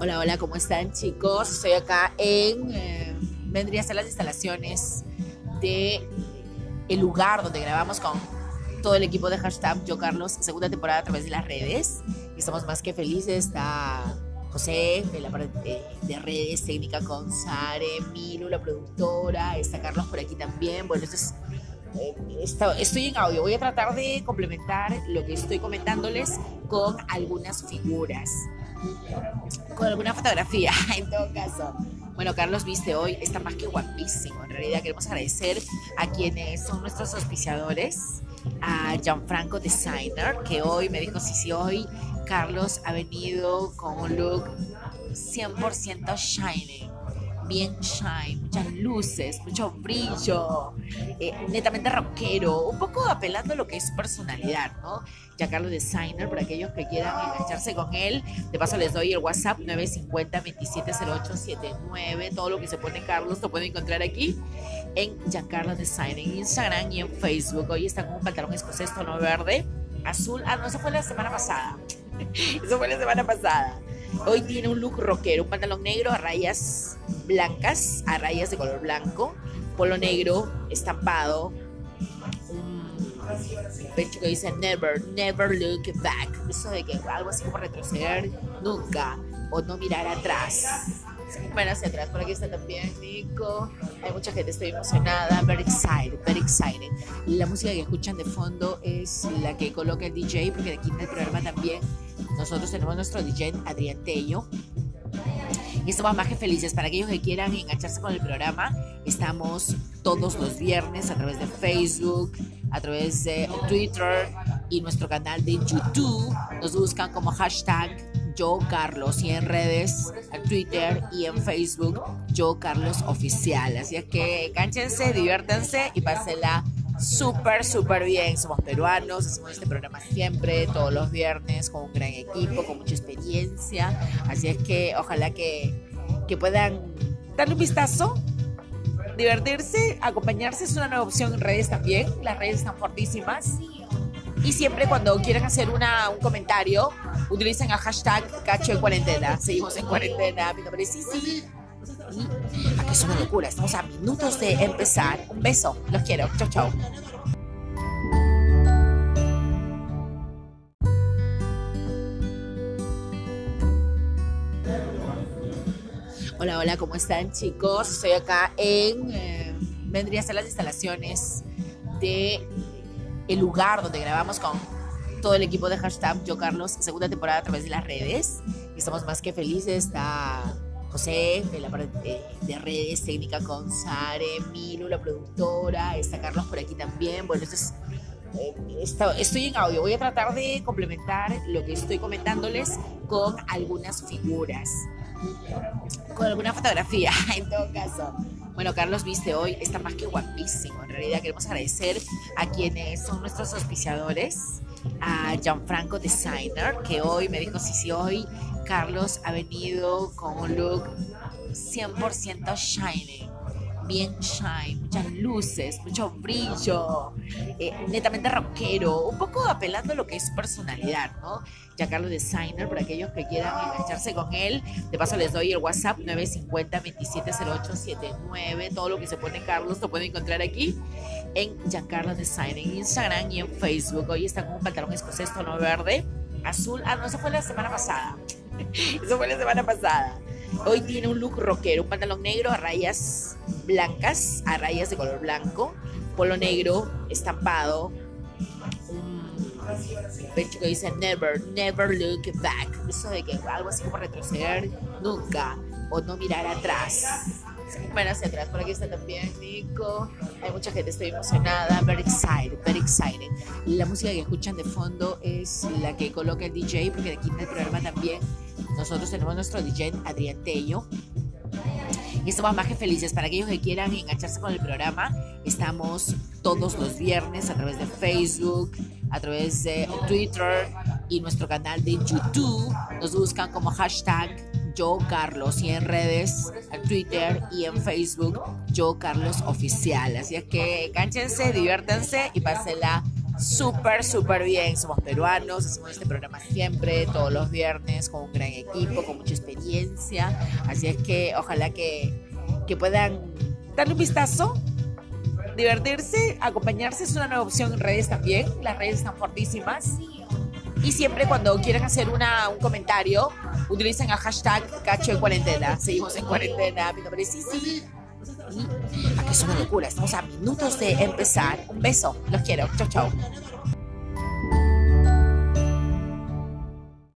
Hola, hola, ¿cómo están chicos? Estoy acá en, eh, vendría a ser las instalaciones de el lugar donde grabamos con todo el equipo de hashtag Yo Carlos, segunda temporada a través de las redes. Estamos más que felices. Está José de la parte de, redes, técnica con Sare, Milu, la productora. Está Carlos por aquí también. Bueno, esto es eh, estoy en audio. Voy a tratar de complementar lo que estoy comentándoles con algunas figuras, con alguna fotografía, en todo caso. Bueno, Carlos Viste hoy está más que guapísimo. En realidad queremos agradecer a quienes son nuestros auspiciadores, a Gianfranco Designer, que hoy me dijo, sí, sí, hoy Carlos ha venido con un look 100% shiny bien shine, muchas luces, mucho brillo, eh, netamente rockero, un poco apelando a lo que es su personalidad, ¿no? Ya Carlos Designer, para aquellos que quieran engancharse con él, de paso les doy el WhatsApp 950-270879, todo lo que se pone Carlos lo pueden encontrar aquí en Giancarlo Designer, en Instagram y en Facebook. Hoy está con un pantalón escocés tono verde, azul, ah, no, eso fue la semana pasada, eso fue la semana pasada. Hoy tiene un look rockero, un pantalón negro a rayas blancas, a rayas de color blanco, polo negro estampado, un pecho que dice never, never look back. Eso de que algo así como retroceder nunca o no mirar atrás. Bueno, hacia atrás, por aquí está también Nico. Hay mucha gente, estoy emocionada. Very excited, very excited. La música que escuchan de fondo es la que coloca el DJ, porque aquí en el programa también nosotros tenemos nuestro DJ Adrián Tello. Y estamos más que felices. Para aquellos que quieran engancharse con el programa, estamos todos los viernes a través de Facebook, a través de Twitter y nuestro canal de YouTube. Nos buscan como hashtag yo Carlos y en redes, en Twitter y en Facebook, yo Carlos Oficial. Así es que encánchense, diviértanse y pásenla súper, súper bien. Somos peruanos, hacemos este programa siempre, todos los viernes, con un gran equipo, con mucha experiencia. Así es que ojalá que, que puedan darle un vistazo, divertirse, acompañarse. Es una nueva opción en redes también. Las redes están fortísimas. Y siempre cuando quieran hacer una, un comentario, utilicen el hashtag cacho en cuarentena. Seguimos en cuarentena. Mi nombre es Sisi que es una locura. Estamos a minutos de empezar. Un beso. Los quiero. Chau, chau. Hola, hola, ¿cómo están chicos? Estoy acá en, eh, vendría a ser las instalaciones de el lugar donde grabamos con todo el equipo de hashtag Yo Carlos, segunda temporada a través de las redes. Estamos más que felices. Está José de la parte de, redes, técnica con Sare, Milu, la productora, está Carlos por aquí también. Bueno, esto es, eh, estoy en audio. Voy a tratar de complementar lo que estoy comentándoles con algunas figuras, con alguna fotografía, en todo caso. Bueno, Carlos Viste hoy está más que guapísimo. En realidad queremos agradecer a quienes son nuestros auspiciadores, a Gianfranco Designer, que hoy me dijo, sí, sí, hoy Carlos ha venido con un look 100% shiny, bien shine, muchas luces, mucho brillo, eh, netamente rockero, un poco apelando a lo que es personalidad, ¿no? Ya Carlos Designer, para aquellos que quieran engancharse con él, de paso les doy el WhatsApp 950-270879, todo lo que se pone Carlos lo pueden encontrar aquí en Giancarlo Designer, en Instagram y en Facebook. Hoy está con un pantalón escocés tono verde, azul, ah, no, eso fue la semana pasada Eso fue la semana pasada. Hoy tiene un look rockero, un pantalón negro a rayas blancas, a rayas de color blanco, polo negro estampado, un pecho que dice never, never look back. Eso de que algo así como retroceder nunca o no mirar atrás. Bueno, hacia atrás, por aquí está también Nico. Hay mucha gente, estoy emocionada. Very excited, very excited. La música que escuchan de fondo es la que coloca el DJ, porque aquí en el programa también nosotros tenemos nuestro DJ Adrián Tello. Y estamos más que felices. Para aquellos que quieran engancharse con el programa, estamos todos los viernes a través de Facebook, a través de Twitter y nuestro canal de YouTube. Nos buscan como hashtag yo Carlos y en redes, en Twitter y en Facebook, yo Carlos Oficial. Así es que cánchense, diviértanse y pásenla súper, súper bien. Somos peruanos, hacemos este programa siempre, todos los viernes, con un gran equipo, con mucha experiencia. Así es que ojalá que, que puedan darle un vistazo, divertirse, acompañarse. Es una nueva opción en redes también. Las redes están fortísimas. Y siempre cuando quieran hacer una, un comentario, utilicen el hashtag cacho en cuarentena. Seguimos en cuarentena. Mi nombre es. Y aquí es una locura. Estamos a minutos de empezar. Un beso. Los quiero. Chau, chau.